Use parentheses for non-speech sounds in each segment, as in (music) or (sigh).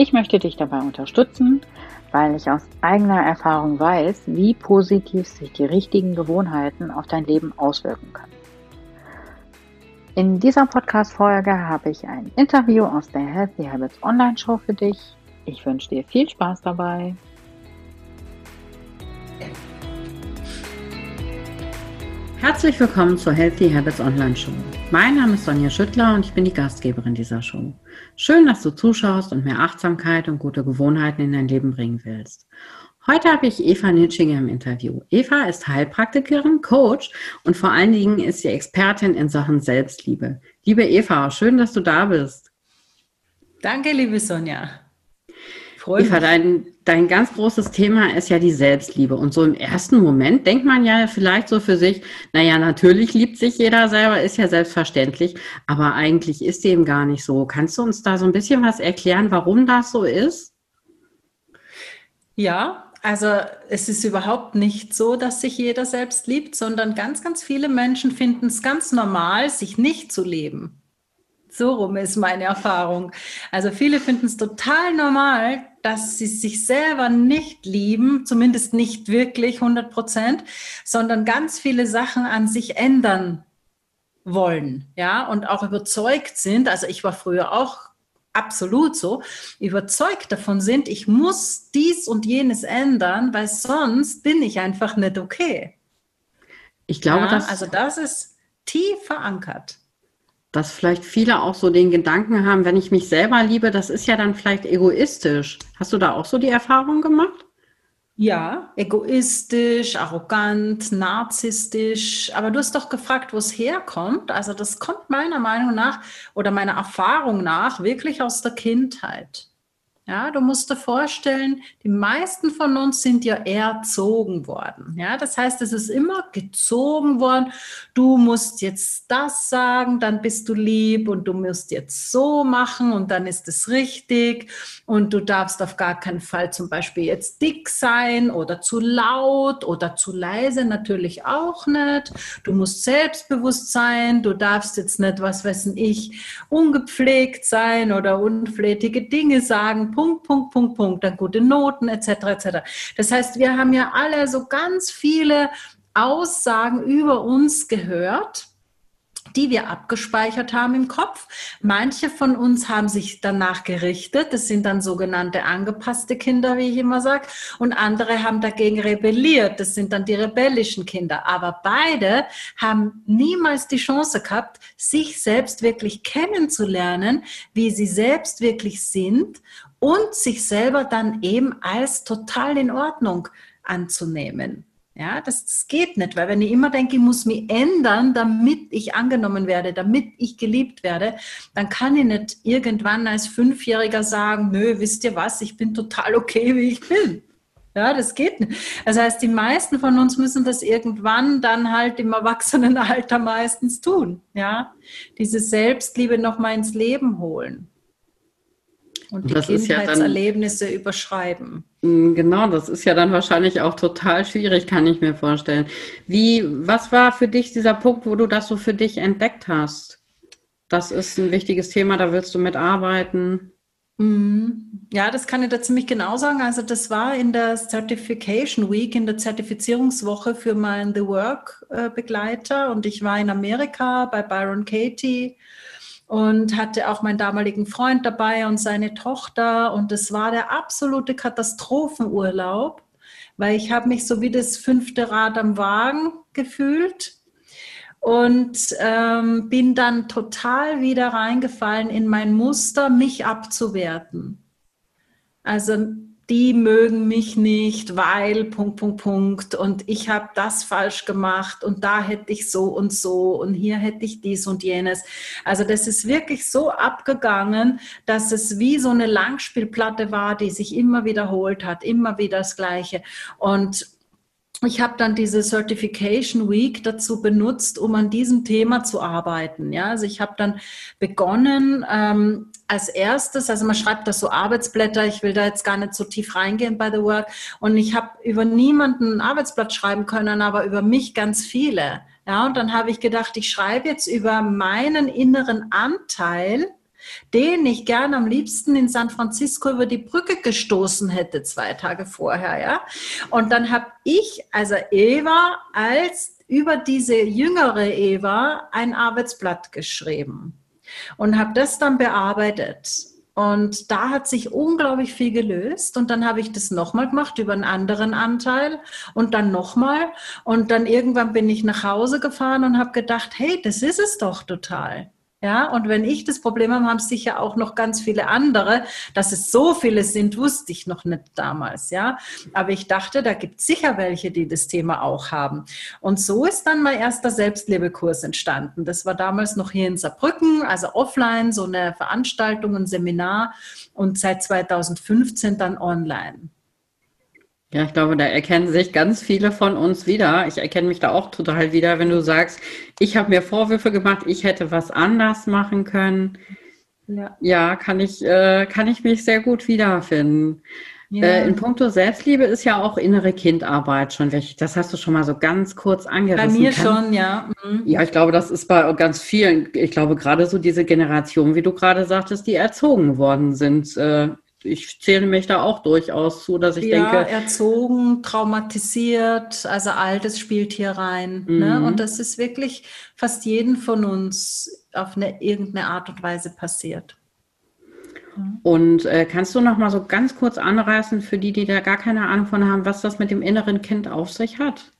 Ich möchte dich dabei unterstützen, weil ich aus eigener Erfahrung weiß, wie positiv sich die richtigen Gewohnheiten auf dein Leben auswirken können. In dieser Podcast-Folge habe ich ein Interview aus der Healthy Habits Online Show für dich. Ich wünsche dir viel Spaß dabei. Herzlich willkommen zur Healthy Habits Online Show. Mein Name ist Sonja Schüttler und ich bin die Gastgeberin dieser Show. Schön, dass du zuschaust und mehr Achtsamkeit und gute Gewohnheiten in dein Leben bringen willst. Heute habe ich Eva Nitschinger im Interview. Eva ist Heilpraktikerin, Coach und vor allen Dingen ist sie Expertin in Sachen Selbstliebe. Liebe Eva, schön, dass du da bist. Danke, liebe Sonja. Freue Eva, dein, dein ganz großes Thema ist ja die Selbstliebe. Und so im ersten Moment denkt man ja vielleicht so für sich, naja, natürlich liebt sich jeder selber, ist ja selbstverständlich, aber eigentlich ist dem gar nicht so. Kannst du uns da so ein bisschen was erklären, warum das so ist? Ja, also es ist überhaupt nicht so, dass sich jeder selbst liebt, sondern ganz, ganz viele Menschen finden es ganz normal, sich nicht zu leben. So rum ist meine Erfahrung. Also viele finden es total normal, dass sie sich selber nicht lieben, zumindest nicht wirklich 100 Prozent, sondern ganz viele Sachen an sich ändern wollen, ja, und auch überzeugt sind. Also ich war früher auch absolut so, überzeugt davon sind, ich muss dies und jenes ändern, weil sonst bin ich einfach nicht okay. Ich glaube, ja, dass also das ist tief verankert dass vielleicht viele auch so den Gedanken haben, wenn ich mich selber liebe, das ist ja dann vielleicht egoistisch. Hast du da auch so die Erfahrung gemacht? Ja, egoistisch, arrogant, narzisstisch. Aber du hast doch gefragt, wo es herkommt. Also das kommt meiner Meinung nach oder meiner Erfahrung nach wirklich aus der Kindheit. Ja, du musst dir vorstellen, die meisten von uns sind ja erzogen worden. Ja, das heißt, es ist immer gezogen worden. Du musst jetzt das sagen, dann bist du lieb und du musst jetzt so machen und dann ist es richtig. Und du darfst auf gar keinen Fall zum Beispiel jetzt dick sein oder zu laut oder zu leise, natürlich auch nicht. Du musst selbstbewusst sein. Du darfst jetzt nicht, was weiß ich, ungepflegt sein oder unflätige Dinge sagen Punkt, Punkt, Punkt, Punkt, dann gute Noten etc. etc. Das heißt, wir haben ja alle so ganz viele Aussagen über uns gehört die wir abgespeichert haben im Kopf. Manche von uns haben sich danach gerichtet. Das sind dann sogenannte angepasste Kinder, wie ich immer sage. Und andere haben dagegen rebelliert. Das sind dann die rebellischen Kinder. Aber beide haben niemals die Chance gehabt, sich selbst wirklich kennenzulernen, wie sie selbst wirklich sind und sich selber dann eben als total in Ordnung anzunehmen. Ja, das, das, geht nicht, weil wenn ich immer denke, ich muss mich ändern, damit ich angenommen werde, damit ich geliebt werde, dann kann ich nicht irgendwann als Fünfjähriger sagen, nö, wisst ihr was, ich bin total okay, wie ich bin. Ja, das geht nicht. Das heißt, die meisten von uns müssen das irgendwann dann halt im Erwachsenenalter meistens tun. Ja, diese Selbstliebe nochmal ins Leben holen und die das Kindheitserlebnisse ja dann, überschreiben. Mm, genau, das ist ja dann wahrscheinlich auch total schwierig, kann ich mir vorstellen. Wie, was war für dich dieser Punkt, wo du das so für dich entdeckt hast? Das ist ein wichtiges Thema, da willst du mitarbeiten. Mm, ja, das kann ich da ziemlich genau sagen. Also das war in der Certification Week, in der Zertifizierungswoche für meinen The Work äh, Begleiter und ich war in Amerika bei Byron Katie und hatte auch meinen damaligen Freund dabei und seine Tochter. Und es war der absolute Katastrophenurlaub, weil ich habe mich so wie das fünfte Rad am Wagen gefühlt und ähm, bin dann total wieder reingefallen in mein Muster, mich abzuwerten. Also die mögen mich nicht, weil Punkt, Punkt, Punkt und ich habe das falsch gemacht und da hätte ich so und so und hier hätte ich dies und jenes. Also das ist wirklich so abgegangen, dass es wie so eine Langspielplatte war, die sich immer wiederholt hat, immer wieder das Gleiche. Und ich habe dann diese Certification Week dazu benutzt, um an diesem Thema zu arbeiten. Ja, also ich habe dann begonnen ähm, als erstes, also man schreibt da so Arbeitsblätter. Ich will da jetzt gar nicht so tief reingehen bei The Work. Und ich habe über niemanden ein Arbeitsblatt schreiben können, aber über mich ganz viele. Ja, und dann habe ich gedacht, ich schreibe jetzt über meinen inneren Anteil den ich gern am liebsten in San Francisco über die Brücke gestoßen hätte zwei Tage vorher, ja. Und dann habe ich, also Eva, als über diese jüngere Eva ein Arbeitsblatt geschrieben und habe das dann bearbeitet. Und da hat sich unglaublich viel gelöst. Und dann habe ich das nochmal gemacht über einen anderen Anteil und dann nochmal. Und dann irgendwann bin ich nach Hause gefahren und habe gedacht, hey, das ist es doch total. Ja, und wenn ich das Problem habe, haben sicher auch noch ganz viele andere. Dass es so viele sind, wusste ich noch nicht damals, ja. Aber ich dachte, da gibt es sicher welche, die das Thema auch haben. Und so ist dann mein erster Selbstliebekurs entstanden. Das war damals noch hier in Saarbrücken, also offline, so eine Veranstaltung, ein Seminar und seit 2015 dann online. Ja, ich glaube, da erkennen sich ganz viele von uns wieder. Ich erkenne mich da auch total wieder, wenn du sagst, ich habe mir Vorwürfe gemacht, ich hätte was anders machen können. Ja, ja kann, ich, äh, kann ich mich sehr gut wiederfinden. Ja. Äh, in puncto Selbstliebe ist ja auch innere Kindarbeit schon wichtig. Das hast du schon mal so ganz kurz angerissen. Bei mir kann, schon, ja. Mhm. Ja, ich glaube, das ist bei ganz vielen, ich glaube gerade so diese Generation, wie du gerade sagtest, die erzogen worden sind, äh, ich zähle mich da auch durchaus zu, dass ich ja, denke. erzogen, traumatisiert, also Altes spielt hier rein. Ne? Mhm. Ne? Und das ist wirklich fast jeden von uns auf eine irgendeine Art und Weise passiert. Und äh, kannst du noch mal so ganz kurz anreißen für die, die da gar keine Ahnung von haben, was das mit dem inneren Kind auf sich hat?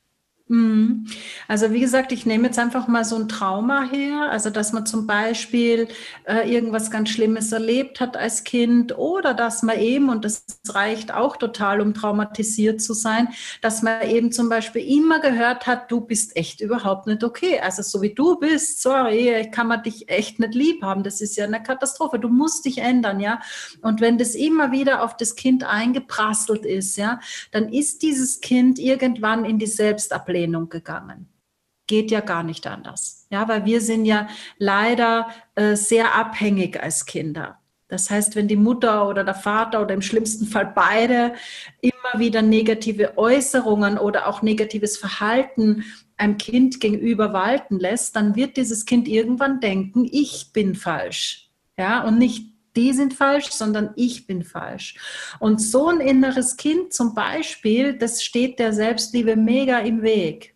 Mhm. Also wie gesagt, ich nehme jetzt einfach mal so ein Trauma her, also dass man zum Beispiel äh, irgendwas ganz Schlimmes erlebt hat als Kind oder dass man eben, und das reicht auch total, um traumatisiert zu sein, dass man eben zum Beispiel immer gehört hat, du bist echt überhaupt nicht okay. Also so wie du bist, sorry, kann man dich echt nicht lieb haben. Das ist ja eine Katastrophe. Du musst dich ändern, ja. Und wenn das immer wieder auf das Kind eingeprasselt ist, ja, dann ist dieses Kind irgendwann in die Selbstablehnung Ablehnung gegangen. Geht ja gar nicht anders. Ja, weil wir sind ja leider äh, sehr abhängig als Kinder. Das heißt, wenn die Mutter oder der Vater oder im schlimmsten Fall beide immer wieder negative Äußerungen oder auch negatives Verhalten einem Kind gegenüber walten lässt, dann wird dieses Kind irgendwann denken, ich bin falsch. Ja, und nicht die sind falsch, sondern ich bin falsch. Und so ein inneres Kind zum Beispiel, das steht der Selbstliebe mega im Weg.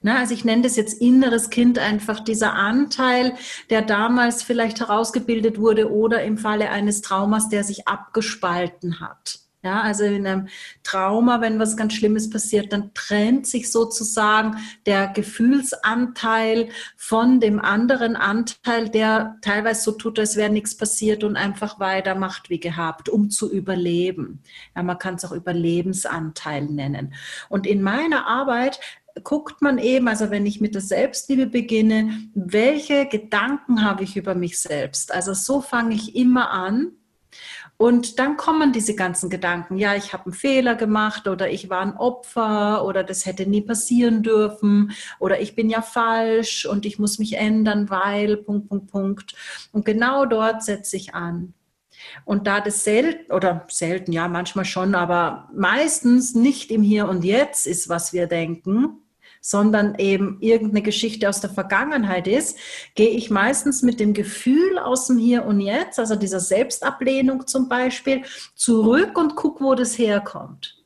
Na, also ich nenne das jetzt inneres Kind einfach dieser Anteil, der damals vielleicht herausgebildet wurde oder im Falle eines Traumas, der sich abgespalten hat. Ja, also in einem Trauma, wenn was ganz Schlimmes passiert, dann trennt sich sozusagen der Gefühlsanteil von dem anderen Anteil, der teilweise so tut, als wäre nichts passiert und einfach weitermacht wie gehabt, um zu überleben. Ja, man kann es auch Überlebensanteil nennen. Und in meiner Arbeit guckt man eben, also wenn ich mit der Selbstliebe beginne, welche Gedanken habe ich über mich selbst? Also so fange ich immer an und dann kommen diese ganzen Gedanken, ja, ich habe einen Fehler gemacht oder ich war ein Opfer oder das hätte nie passieren dürfen oder ich bin ja falsch und ich muss mich ändern, weil, Punkt, Punkt, Punkt. Und genau dort setze ich an. Und da das selten, oder selten, ja, manchmal schon, aber meistens nicht im Hier und Jetzt ist, was wir denken, sondern eben irgendeine Geschichte aus der Vergangenheit ist, gehe ich meistens mit dem Gefühl aus dem Hier und Jetzt, also dieser Selbstablehnung zum Beispiel, zurück und gucke, wo das herkommt.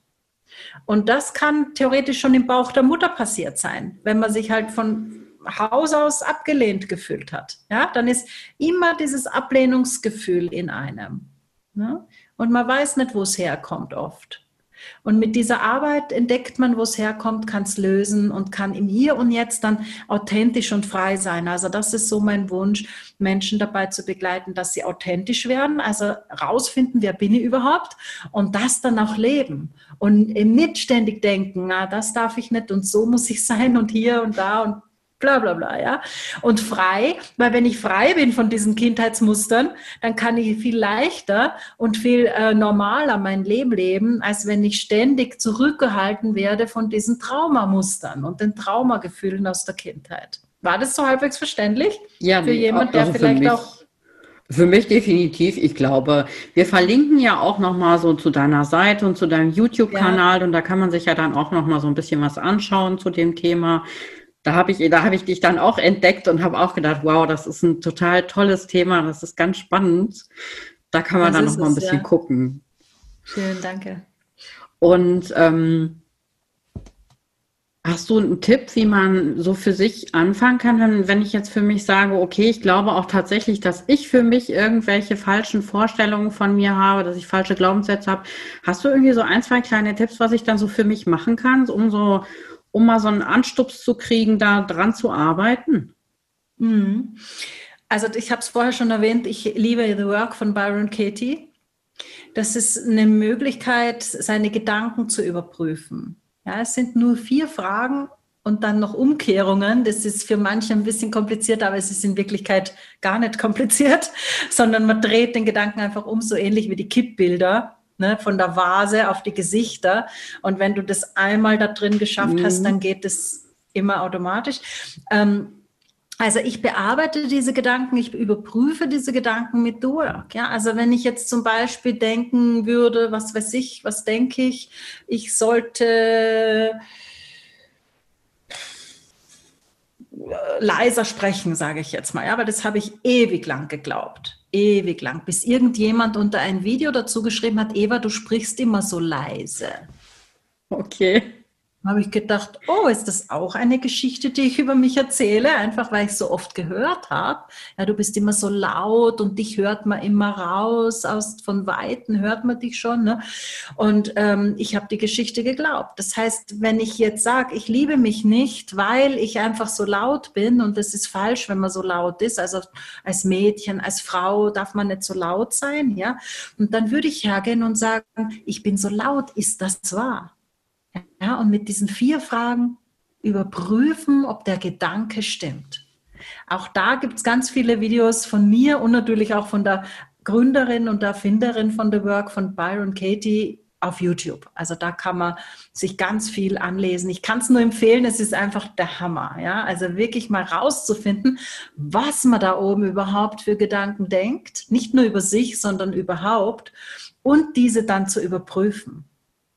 Und das kann theoretisch schon im Bauch der Mutter passiert sein, wenn man sich halt von Haus aus abgelehnt gefühlt hat. Ja, dann ist immer dieses Ablehnungsgefühl in einem. Ne? Und man weiß nicht, wo es herkommt oft. Und mit dieser Arbeit entdeckt man, wo es herkommt, kann es lösen und kann im Hier und Jetzt dann authentisch und frei sein. Also das ist so mein Wunsch, Menschen dabei zu begleiten, dass sie authentisch werden, also rausfinden, wer bin ich überhaupt und das dann auch leben und nicht ständig denken, na, das darf ich nicht und so muss ich (laughs) sein und hier und da und bla bla bla, ja. Und frei, weil wenn ich frei bin von diesen Kindheitsmustern, dann kann ich viel leichter und viel äh, normaler mein Leben leben, als wenn ich ständig zurückgehalten werde von diesen Traumamustern und den Traumagefühlen aus der Kindheit. War das so halbwegs verständlich? Ja, für jemand, der also vielleicht auch für mich definitiv. Ich glaube, wir verlinken ja auch noch mal so zu deiner Seite und zu deinem YouTube-Kanal ja. und da kann man sich ja dann auch noch mal so ein bisschen was anschauen zu dem Thema da habe ich, da habe ich dich dann auch entdeckt und habe auch gedacht, wow, das ist ein total tolles Thema, das ist ganz spannend. Da kann man das dann noch mal ein bisschen ja. gucken. Schön, danke. Und ähm, hast du einen Tipp, wie man so für sich anfangen kann, wenn, wenn ich jetzt für mich sage, okay, ich glaube auch tatsächlich, dass ich für mich irgendwelche falschen Vorstellungen von mir habe, dass ich falsche Glaubenssätze habe. Hast du irgendwie so ein, zwei kleine Tipps, was ich dann so für mich machen kann, um so um mal so einen Anstups zu kriegen, da dran zu arbeiten? Mhm. Also ich habe es vorher schon erwähnt, ich liebe The Work von Byron Katie. Das ist eine Möglichkeit, seine Gedanken zu überprüfen. Ja, es sind nur vier Fragen und dann noch Umkehrungen. Das ist für manche ein bisschen kompliziert, aber es ist in Wirklichkeit gar nicht kompliziert, (laughs) sondern man dreht den Gedanken einfach um, so ähnlich wie die Kippbilder ne, von der Vase auf die Gesichter. Und wenn du das einmal da drin geschafft mhm. hast, dann geht es immer automatisch. Ähm, also ich bearbeite diese Gedanken, ich überprüfe diese Gedanken mit Work. Ja, also wenn ich jetzt zum Beispiel denken würde, was weiß ich, was denke ich, ich sollte leiser sprechen, sage ich jetzt mal. Ja, aber das habe ich ewig lang geglaubt ewig lang, bis irgendjemand unter ein Video dazu geschrieben hat, Eva, du sprichst immer so leise. Okay habe ich gedacht, oh, ist das auch eine Geschichte, die ich über mich erzähle, einfach weil ich so oft gehört habe. Ja, du bist immer so laut und dich hört man immer raus, aus von Weitem hört man dich schon. Ne? Und ähm, ich habe die Geschichte geglaubt. Das heißt, wenn ich jetzt sage, ich liebe mich nicht, weil ich einfach so laut bin und das ist falsch, wenn man so laut ist, also als Mädchen, als Frau darf man nicht so laut sein, ja. Und dann würde ich hergehen und sagen, ich bin so laut, ist das wahr? Ja, und mit diesen vier Fragen überprüfen, ob der Gedanke stimmt. Auch da gibt es ganz viele Videos von mir und natürlich auch von der Gründerin und Erfinderin von The Work, von Byron Katie, auf YouTube. Also da kann man sich ganz viel anlesen. Ich kann es nur empfehlen, es ist einfach der Hammer. Ja? Also wirklich mal rauszufinden, was man da oben überhaupt für Gedanken denkt. Nicht nur über sich, sondern überhaupt. Und diese dann zu überprüfen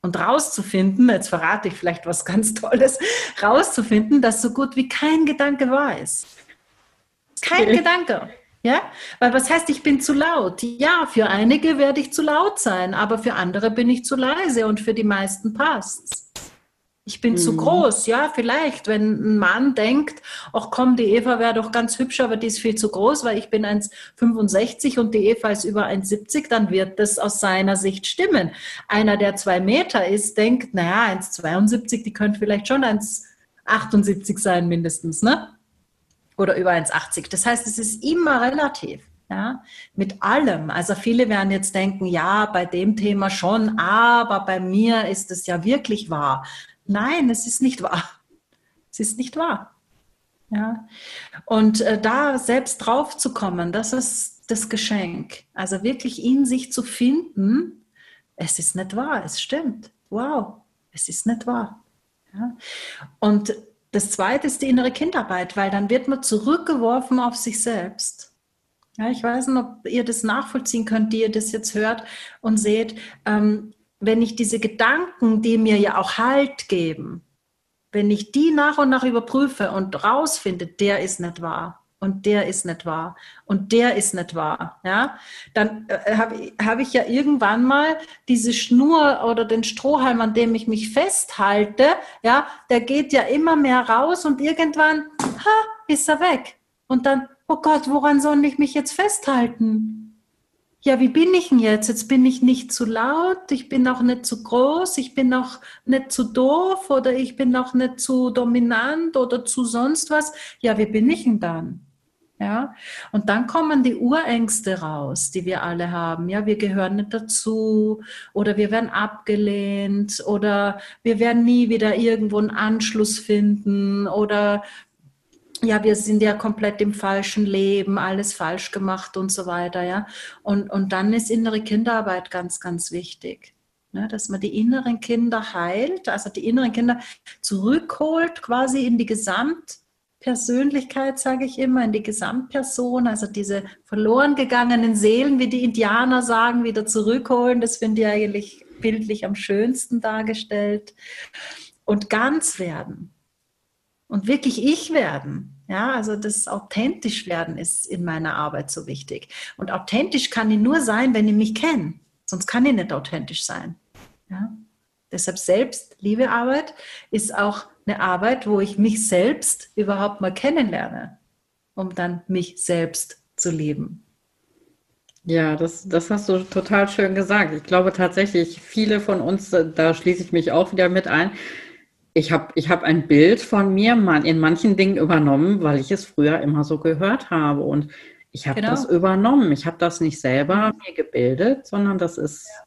und rauszufinden, jetzt verrate ich vielleicht was ganz Tolles, rauszufinden, dass so gut wie kein Gedanke wahr ist. Kein okay. Gedanke. Ja, weil was heißt, ich bin zu laut? Ja, für einige werde ich zu laut sein, aber für andere bin ich zu leise und für die meisten passt's. Ich bin mhm. zu groß, ja, vielleicht, wenn ein Mann denkt, ach komm, die Eva wäre doch ganz hübsch, aber die ist viel zu groß, weil ich bin 1,65 und die Eva ist über 1,70, dann wird das aus seiner Sicht stimmen. Einer, der zwei Meter ist, denkt, naja, 1,72, die könnte vielleicht schon 1,78 sein mindestens, ne? Oder über 1,80. Das heißt, es ist immer relativ. Ja, mit allem. Also viele werden jetzt denken, ja, bei dem Thema schon, aber bei mir ist es ja wirklich wahr. Nein, es ist nicht wahr. Es ist nicht wahr. Ja. Und äh, da selbst drauf zu kommen, das ist das Geschenk. Also wirklich in sich zu finden, es ist nicht wahr, es stimmt. Wow, es ist nicht wahr. Ja. Und das zweite ist die innere Kindarbeit, weil dann wird man zurückgeworfen auf sich selbst. Ja, ich weiß nicht, ob ihr das nachvollziehen könnt, die ihr das jetzt hört und seht. Ähm, wenn ich diese Gedanken, die mir ja auch Halt geben, wenn ich die nach und nach überprüfe und rausfinde, der ist nicht wahr und der ist nicht wahr und der ist nicht wahr, ja, dann äh, habe hab ich ja irgendwann mal diese Schnur oder den Strohhalm, an dem ich mich festhalte, ja, der geht ja immer mehr raus und irgendwann, ha, ist er weg. Und dann, oh Gott, woran soll ich mich jetzt festhalten? Ja, wie bin ich denn jetzt? Jetzt bin ich nicht zu laut, ich bin auch nicht zu groß, ich bin auch nicht zu doof oder ich bin auch nicht zu dominant oder zu sonst was. Ja, wie bin ich denn dann? Ja, und dann kommen die Urängste raus, die wir alle haben. Ja, wir gehören nicht dazu oder wir werden abgelehnt oder wir werden nie wieder irgendwo einen Anschluss finden oder ja, wir sind ja komplett im falschen Leben, alles falsch gemacht und so weiter, ja. Und, und dann ist innere Kinderarbeit ganz, ganz wichtig. Ne, dass man die inneren Kinder heilt, also die inneren Kinder zurückholt quasi in die Gesamtpersönlichkeit, sage ich immer, in die Gesamtperson, also diese verloren gegangenen Seelen, wie die Indianer sagen, wieder zurückholen. Das finde ich eigentlich bildlich am schönsten dargestellt. Und ganz werden und wirklich ich werden. Ja, also das authentisch werden ist in meiner Arbeit so wichtig. Und authentisch kann ich nur sein, wenn ich mich kenne. Sonst kann ich nicht authentisch sein. Ja? Deshalb Selbstliebearbeit ist auch eine Arbeit, wo ich mich selbst überhaupt mal kennenlerne, um dann mich selbst zu lieben. Ja, das, das hast du total schön gesagt. Ich glaube tatsächlich, viele von uns, da schließe ich mich auch wieder mit ein, ich habe ich hab ein Bild von mir in manchen Dingen übernommen, weil ich es früher immer so gehört habe. Und ich habe genau. das übernommen. Ich habe das nicht selber mhm. mir gebildet, sondern das ist ja.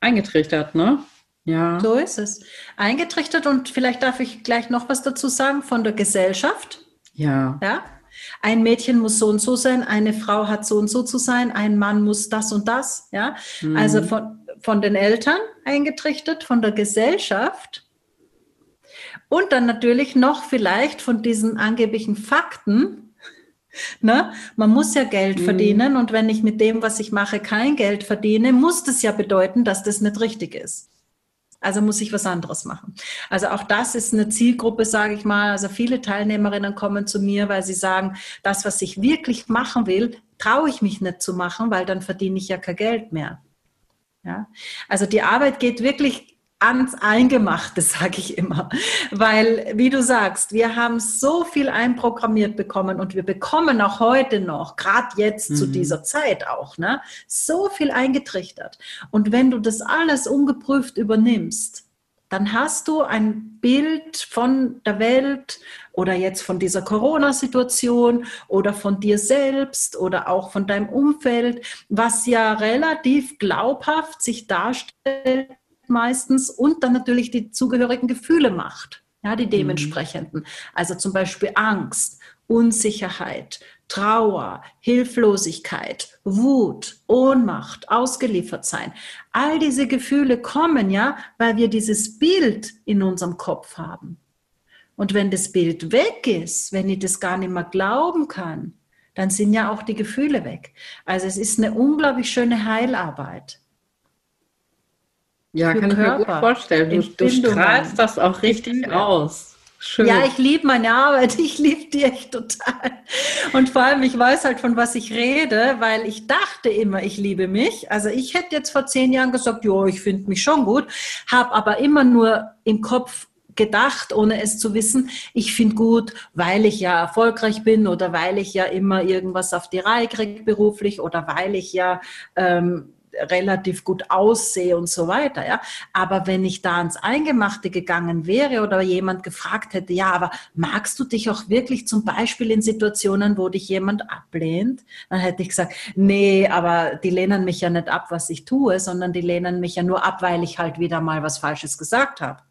eingetrichtert, ne? Ja. So ist es. Eingetrichtert und vielleicht darf ich gleich noch was dazu sagen von der Gesellschaft. Ja. Ja. Ein Mädchen muss so und so sein, eine Frau hat so und so zu sein, ein Mann muss das und das, ja. Mhm. Also von, von den Eltern eingetrichtert, von der Gesellschaft und dann natürlich noch vielleicht von diesen angeblichen Fakten. Ne? Man muss ja Geld mhm. verdienen und wenn ich mit dem, was ich mache, kein Geld verdiene, muss das ja bedeuten, dass das nicht richtig ist. Also muss ich was anderes machen. Also auch das ist eine Zielgruppe, sage ich mal. Also viele Teilnehmerinnen kommen zu mir, weil sie sagen, das, was ich wirklich machen will, traue ich mich nicht zu machen, weil dann verdiene ich ja kein Geld mehr. Ja? Also die Arbeit geht wirklich ans Eingemachte, (laughs) sage ich immer. Weil, wie du sagst, wir haben so viel einprogrammiert bekommen und wir bekommen auch heute noch, gerade jetzt mhm. zu dieser Zeit auch, ne, so viel eingetrichtert. Und wenn du das alles ungeprüft übernimmst, dann hast du ein Bild von der Welt oder jetzt von dieser Corona-Situation oder von dir selbst oder auch von deinem Umfeld, was ja relativ glaubhaft sich darstellt meistens und dann natürlich die zugehörigen Gefühle macht, ja, die mhm. dementsprechenden. Mhm. Also zum Beispiel Angst, Unsicherheit, Trauer, Hilflosigkeit, Wut, Ohnmacht, ausgeliefert sein. All diese Gefühle kommen ja, weil wir dieses Bild in unserem Kopf haben. Und wenn das Bild weg ist, wenn ich das gar nicht mehr glauben kann, dann sind ja auch die Gefühle weg. Also es ist eine unglaublich schöne Heilarbeit. Ja, kann Körper. ich mir gut vorstellen. Du, du strahlst das auch richtig aus. Schön. Ja, ich liebe meine Arbeit, (laughs) ich liebe die echt total. Und vor allem, ich weiß halt, von was ich rede, weil ich dachte immer, ich liebe mich. Also ich hätte jetzt vor zehn Jahren gesagt, ja, ich finde mich schon gut, habe aber immer nur im Kopf gedacht, ohne es zu wissen, ich finde gut, weil ich ja erfolgreich bin oder weil ich ja immer irgendwas auf die Reihe kriege beruflich oder weil ich ja ähm, relativ gut aussehe und so weiter, ja. Aber wenn ich da ans Eingemachte gegangen wäre oder jemand gefragt hätte, ja, aber magst du dich auch wirklich zum Beispiel in Situationen, wo dich jemand ablehnt, dann hätte ich gesagt, nee, aber die lehnen mich ja nicht ab, was ich tue, sondern die lehnen mich ja nur ab, weil ich halt wieder mal was Falsches gesagt habe.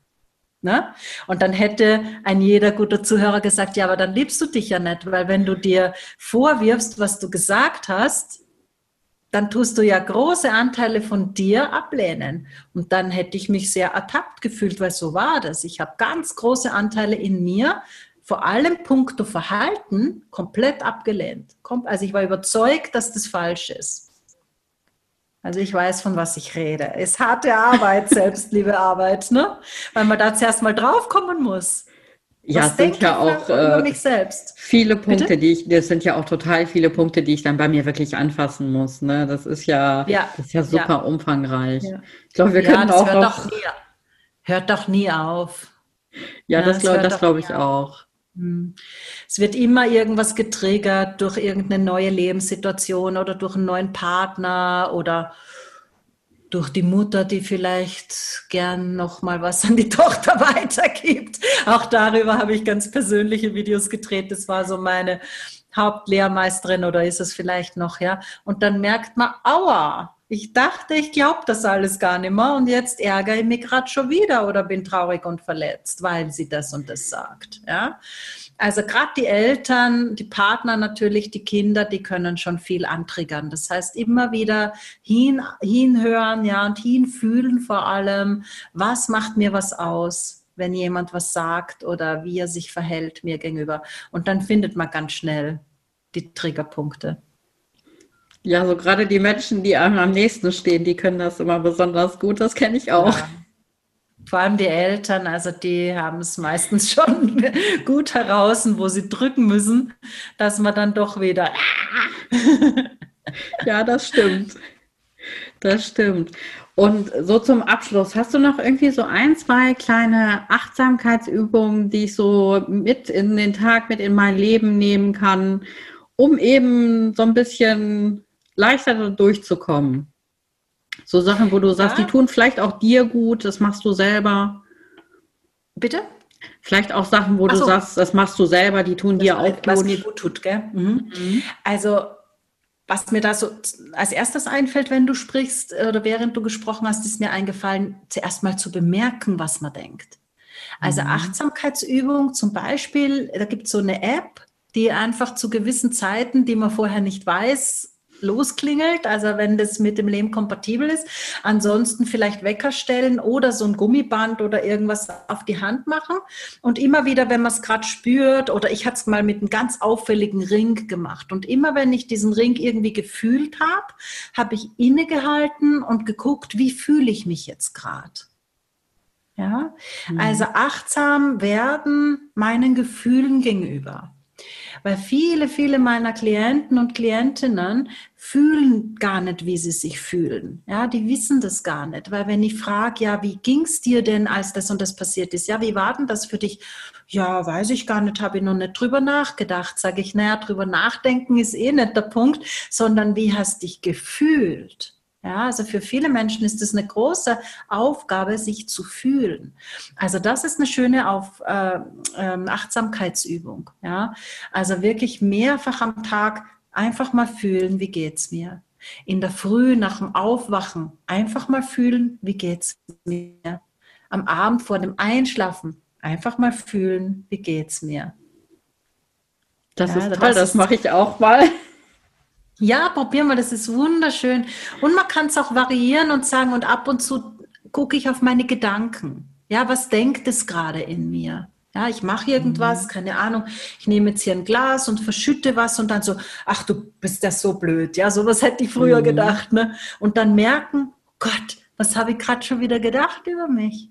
Ne? Und dann hätte ein jeder guter Zuhörer gesagt, ja, aber dann liebst du dich ja nicht, weil wenn du dir vorwirfst, was du gesagt hast, dann tust du ja große Anteile von dir ablehnen. Und dann hätte ich mich sehr ertappt gefühlt, weil so war das. Ich habe ganz große Anteile in mir, vor allem puncto Verhalten, komplett abgelehnt. Also ich war überzeugt, dass das falsch ist. Also ich weiß, von was ich rede. Es ist harte Arbeit, (laughs) Selbstliebe Arbeit, ne? Weil man da zuerst mal draufkommen muss. Ja, es sind ja auch äh, viele Punkte, Bitte? die ich, das sind ja auch total viele Punkte, die ich dann bei mir wirklich anfassen muss. Ne? Das ist ja, ja. Das ist ja super ja. umfangreich. Ja. Ich glaube, wir können auch hört, noch, doch nie, hört doch nie auf. Ja, das, das glaube das glaub ich auch. Hm. Es wird immer irgendwas getriggert durch irgendeine neue Lebenssituation oder durch einen neuen Partner oder durch die Mutter, die vielleicht gern noch mal was an die (laughs) Tochter weitergibt. Auch darüber habe ich ganz persönliche Videos gedreht. Das war so meine Hauptlehrmeisterin oder ist es vielleicht noch, ja. Und dann merkt man, aua, ich dachte, ich glaube das alles gar nicht mehr und jetzt ärgere ich mich gerade schon wieder oder bin traurig und verletzt, weil sie das und das sagt, ja. Also gerade die Eltern, die Partner natürlich, die Kinder, die können schon viel antriggern. Das heißt, immer wieder hin, hinhören, ja, und hinfühlen vor allem, was macht mir was aus, wenn jemand was sagt oder wie er sich verhält mir gegenüber. Und dann findet man ganz schnell die Triggerpunkte. Ja, so gerade die Menschen, die einem am nächsten stehen, die können das immer besonders gut. Das kenne ich auch. Ja vor allem die Eltern, also die haben es meistens (laughs) schon gut heraus, wo sie drücken müssen, dass man dann doch wieder. (laughs) ja, das stimmt. Das stimmt. Und so zum Abschluss, hast du noch irgendwie so ein, zwei kleine Achtsamkeitsübungen, die ich so mit in den Tag, mit in mein Leben nehmen kann, um eben so ein bisschen leichter durchzukommen? So Sachen, wo du sagst, ja. die tun vielleicht auch dir gut, das machst du selber. Bitte? Vielleicht auch Sachen, wo Ach du so. sagst, das machst du selber, die tun das dir auch gut. Was mir gut tut, gell? Mhm. Mhm. Also, was mir da so als erstes einfällt, wenn du sprichst oder während du gesprochen hast, ist mir eingefallen, zuerst mal zu bemerken, was man denkt. Also mhm. Achtsamkeitsübung zum Beispiel, da gibt es so eine App, die einfach zu gewissen Zeiten, die man vorher nicht weiß, losklingelt, also wenn das mit dem Lehm kompatibel ist. Ansonsten vielleicht Wecker stellen oder so ein Gummiband oder irgendwas auf die Hand machen. Und immer wieder, wenn man es gerade spürt, oder ich hatte es mal mit einem ganz auffälligen Ring gemacht. Und immer wenn ich diesen Ring irgendwie gefühlt habe, habe ich innegehalten und geguckt, wie fühle ich mich jetzt gerade. Ja, mhm. also achtsam werden meinen Gefühlen gegenüber. Weil viele, viele meiner Klienten und Klientinnen fühlen gar nicht, wie sie sich fühlen. Ja, die wissen das gar nicht. Weil wenn ich frage, ja, wie ging's dir denn, als das und das passiert ist? Ja, wie war denn das für dich? Ja, weiß ich gar nicht, habe ich noch nicht drüber nachgedacht. Sage ich, naja, drüber nachdenken ist eh nicht der Punkt, sondern wie hast dich gefühlt? Ja, also für viele Menschen ist es eine große Aufgabe, sich zu fühlen. Also das ist eine schöne Auf, äh, äh, Achtsamkeitsübung. Ja, also wirklich mehrfach am Tag einfach mal fühlen, wie geht's mir. In der Früh nach dem Aufwachen einfach mal fühlen, wie geht's mir. Am Abend vor dem Einschlafen einfach mal fühlen, wie geht's mir. Das ja, ist toll, das, das mache ich auch mal. Ja, probieren wir, das ist wunderschön. Und man kann es auch variieren und sagen, und ab und zu gucke ich auf meine Gedanken. Ja, was denkt es gerade in mir? Ja, ich mache irgendwas, mhm. keine Ahnung, ich nehme jetzt hier ein Glas und verschütte was und dann so, ach, du bist ja so blöd. Ja, sowas hätte ich früher mhm. gedacht. Ne? Und dann merken, Gott, was habe ich gerade schon wieder gedacht über mich?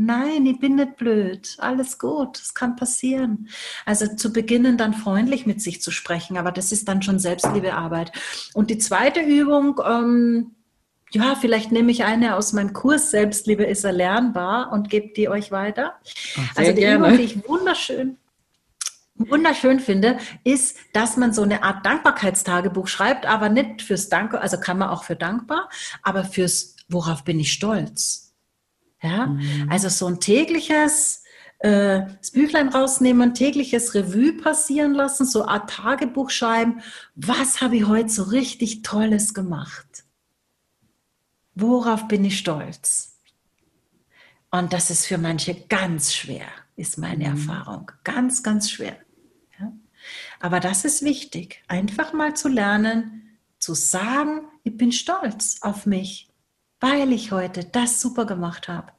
Nein, ich bin nicht blöd. Alles gut. Das kann passieren. Also zu beginnen, dann freundlich mit sich zu sprechen. Aber das ist dann schon Selbstliebearbeit. Und die zweite Übung, ähm, ja, vielleicht nehme ich eine aus meinem Kurs Selbstliebe ist erlernbar und gebe die euch weiter. Ach, also die gerne. Übung, die ich wunderschön, wunderschön finde, ist, dass man so eine Art Dankbarkeitstagebuch schreibt, aber nicht fürs Danke, also kann man auch für dankbar, aber fürs, worauf bin ich stolz? Ja, mhm. also so ein tägliches äh, das Büchlein rausnehmen, tägliches Revue passieren lassen, so eine Art Tagebuch schreiben. Was habe ich heute so richtig Tolles gemacht? Worauf bin ich stolz? Und das ist für manche ganz schwer, ist meine mhm. Erfahrung. Ganz, ganz schwer. Ja? Aber das ist wichtig, einfach mal zu lernen, zu sagen, ich bin stolz auf mich weil ich heute das super gemacht habe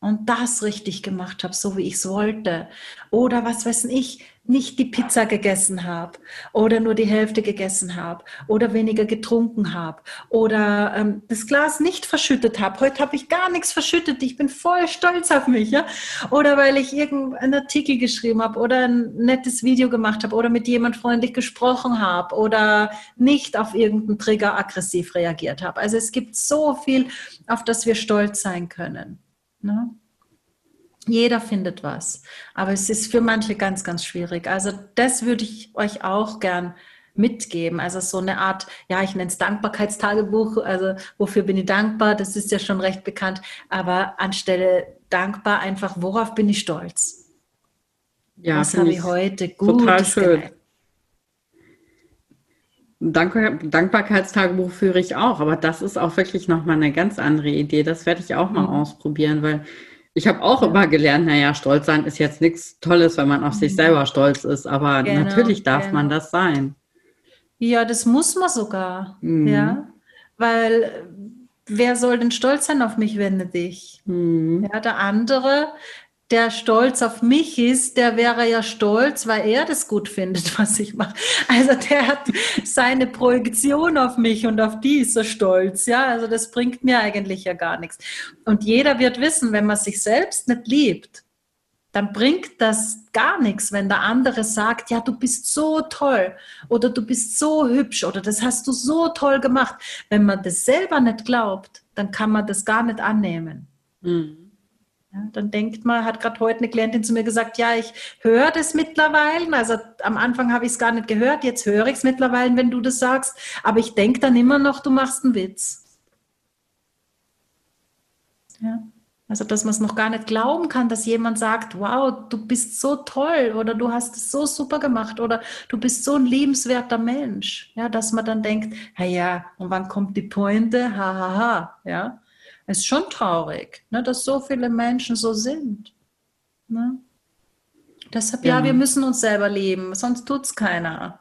und das richtig gemacht habe, so wie ich es wollte. Oder was weiß ich, nicht die Pizza gegessen habe oder nur die Hälfte gegessen habe oder weniger getrunken habe oder ähm, das Glas nicht verschüttet habe. Heute habe ich gar nichts verschüttet. Ich bin voll stolz auf mich. Ja? Oder weil ich irgendeinen Artikel geschrieben habe oder ein nettes Video gemacht habe oder mit jemand freundlich gesprochen habe oder nicht auf irgendeinen Trigger aggressiv reagiert habe. Also es gibt so viel, auf das wir stolz sein können. Ne? Jeder findet was. Aber es ist für manche ganz, ganz schwierig. Also das würde ich euch auch gern mitgeben. Also so eine Art, ja, ich nenne es Dankbarkeitstagebuch. Also wofür bin ich dankbar? Das ist ja schon recht bekannt. Aber anstelle dankbar einfach, worauf bin ich stolz? Ja, Was habe ich heute gut total schön. Dank Dankbarkeitstagebuch führe ich auch, aber das ist auch wirklich nochmal eine ganz andere Idee. Das werde ich auch mal mhm. ausprobieren, weil ich habe auch immer gelernt, naja, stolz sein ist jetzt nichts Tolles, wenn man auf sich mhm. selber stolz ist, aber genau, natürlich darf genau. man das sein. Ja, das muss man sogar, mhm. ja, weil wer soll denn stolz sein auf mich, wenn nicht ich? Mhm. Ja, der andere, der stolz auf mich ist, der wäre ja stolz, weil er das gut findet, (laughs) was ich mache. Also der hat seine Projektion auf mich und auf die ist er stolz. Ja, also das bringt mir eigentlich ja gar nichts. Und jeder wird wissen, wenn man sich selbst nicht liebt, dann bringt das gar nichts, wenn der andere sagt, ja, du bist so toll oder du bist so hübsch oder das hast du so toll gemacht. Wenn man das selber nicht glaubt, dann kann man das gar nicht annehmen. Mhm. Ja, dann denkt man, hat gerade heute eine Klientin zu mir gesagt, ja, ich höre das mittlerweile. Also am Anfang habe ich es gar nicht gehört, jetzt höre ich es mittlerweile, wenn du das sagst. Aber ich denke dann immer noch, du machst einen Witz. Ja. Also, dass man es noch gar nicht glauben kann, dass jemand sagt, wow, du bist so toll oder du hast es so super gemacht oder du bist so ein liebenswerter Mensch. Ja, dass man dann denkt, ja, ja, und wann kommt die Pointe? Ha, ha, ha. Ja. Es ist schon traurig, ne, dass so viele Menschen so sind. Ne? Deshalb, ja. ja, wir müssen uns selber lieben, sonst tut es keiner.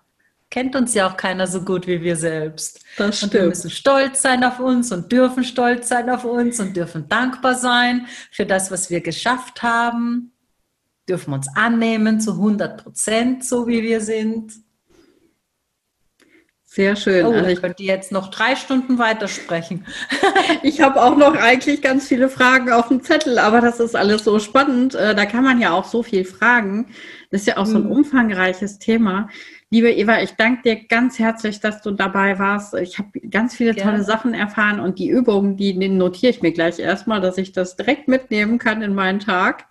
Kennt uns ja auch keiner so gut wie wir selbst. Das stimmt. Und wir müssen stolz sein auf uns und dürfen stolz sein auf uns und dürfen dankbar sein für das, was wir geschafft haben. Dürfen uns annehmen zu 100 Prozent, so wie wir sind. Sehr schön. Oh, also ich könnte jetzt noch drei Stunden weitersprechen. (laughs) (laughs) ich habe auch noch eigentlich ganz viele Fragen auf dem Zettel, aber das ist alles so spannend. Äh, da kann man ja auch so viel fragen. Das ist ja auch so ein mhm. umfangreiches Thema. Liebe Eva, ich danke dir ganz herzlich, dass du dabei warst. Ich habe ganz viele Gerne. tolle Sachen erfahren und die Übungen, die notiere ich mir gleich erstmal, dass ich das direkt mitnehmen kann in meinen Tag.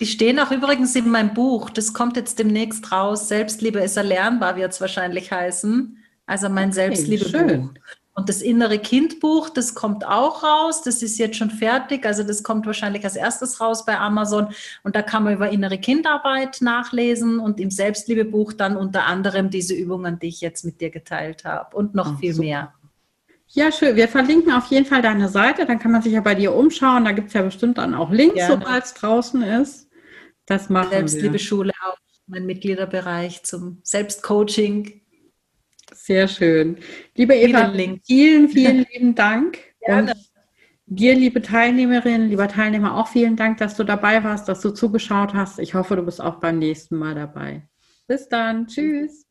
Die stehen auch übrigens in meinem Buch. Das kommt jetzt demnächst raus. Selbstliebe ist erlernbar, wird es wahrscheinlich heißen. Also mein okay, Selbstliebebuch. Und das innere Kindbuch, das kommt auch raus. Das ist jetzt schon fertig. Also das kommt wahrscheinlich als erstes raus bei Amazon. Und da kann man über innere Kindarbeit nachlesen und im Selbstliebebuch dann unter anderem diese Übungen, die ich jetzt mit dir geteilt habe und noch oh, viel super. mehr. Ja, schön. Wir verlinken auf jeden Fall deine Seite. Dann kann man sich ja bei dir umschauen. Da gibt es ja bestimmt dann auch Links, sobald es draußen ist. Das machen Selbstliebeschule auch, mein Mitgliederbereich zum Selbstcoaching sehr schön. Liebe Eva, vielen, vielen lieben Dank. (laughs) Gerne. Und dir, liebe Teilnehmerinnen, lieber Teilnehmer, auch vielen Dank, dass du dabei warst, dass du zugeschaut hast. Ich hoffe, du bist auch beim nächsten Mal dabei. Bis dann. Tschüss.